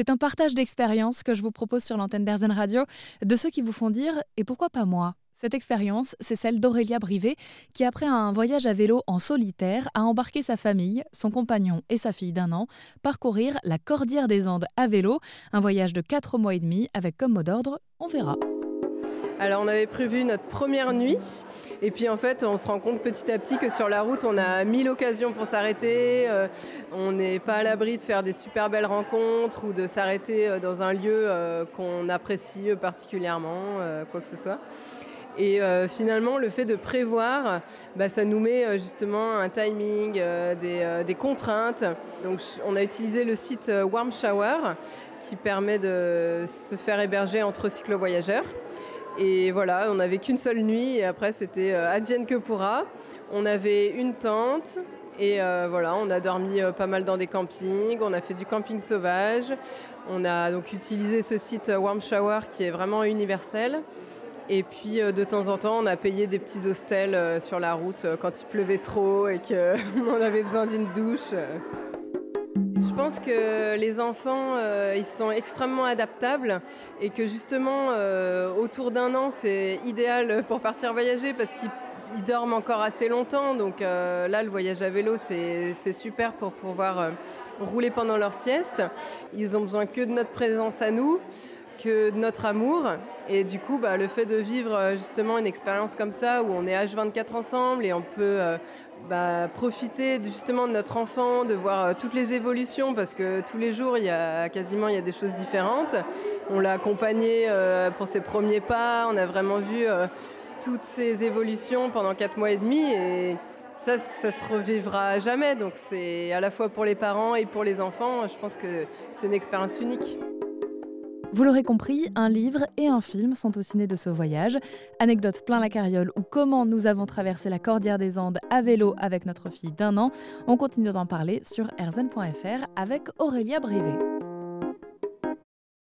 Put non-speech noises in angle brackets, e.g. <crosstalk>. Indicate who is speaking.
Speaker 1: C'est un partage d'expériences que je vous propose sur l'antenne d'Airzen Radio, de ceux qui vous font dire et pourquoi pas moi? Cette expérience, c'est celle d'Aurélia Brivet, qui après un voyage à vélo en solitaire, a embarqué sa famille, son compagnon et sa fille d'un an, parcourir la Cordillère des Andes à vélo, un voyage de 4 mois et demi avec comme mot d'ordre, on verra.
Speaker 2: Alors on avait prévu notre première nuit et puis en fait on se rend compte petit à petit que sur la route on a mille occasions pour s'arrêter, euh, on n'est pas à l'abri de faire des super belles rencontres ou de s'arrêter euh, dans un lieu euh, qu'on apprécie particulièrement, quoi que ce soit. Et finalement, le fait de prévoir, bah, ça nous met justement un timing, des, des, contraintes. Donc, on a utilisé le site Warm Shower qui permet de se faire héberger entre cyclo-voyageurs. Et voilà, on n'avait qu'une seule nuit et après c'était euh, advienne que. On avait une tente et euh, voilà, on a dormi euh, pas mal dans des campings, on a fait du camping sauvage. On a donc utilisé ce site Warm Shower qui est vraiment universel. Et puis de temps en temps, on a payé des petits hostels sur la route quand il pleuvait trop et qu'on <laughs> avait besoin d'une douche. Je pense que les enfants, euh, ils sont extrêmement adaptables et que justement, euh, autour d'un an, c'est idéal pour partir voyager parce qu'ils dorment encore assez longtemps. Donc euh, là, le voyage à vélo, c'est super pour pouvoir rouler pendant leur sieste. Ils ont besoin que de notre présence à nous que notre amour. Et du coup, bah, le fait de vivre justement une expérience comme ça, où on est H24 ensemble et on peut bah, profiter justement de notre enfant, de voir euh, toutes les évolutions, parce que tous les jours, il y a quasiment il y a des choses différentes. On l'a accompagné euh, pour ses premiers pas, on a vraiment vu euh, toutes ces évolutions pendant quatre mois et demi, et ça, ça se revivra jamais. Donc c'est à la fois pour les parents et pour les enfants, je pense que c'est une expérience unique.
Speaker 1: Vous l'aurez compris, un livre et un film sont au ciné de ce voyage. Anecdote plein la carriole ou comment nous avons traversé la Cordillère des Andes à vélo avec notre fille d'un an. On continue d'en parler sur erzen.fr avec Aurélia Brivet.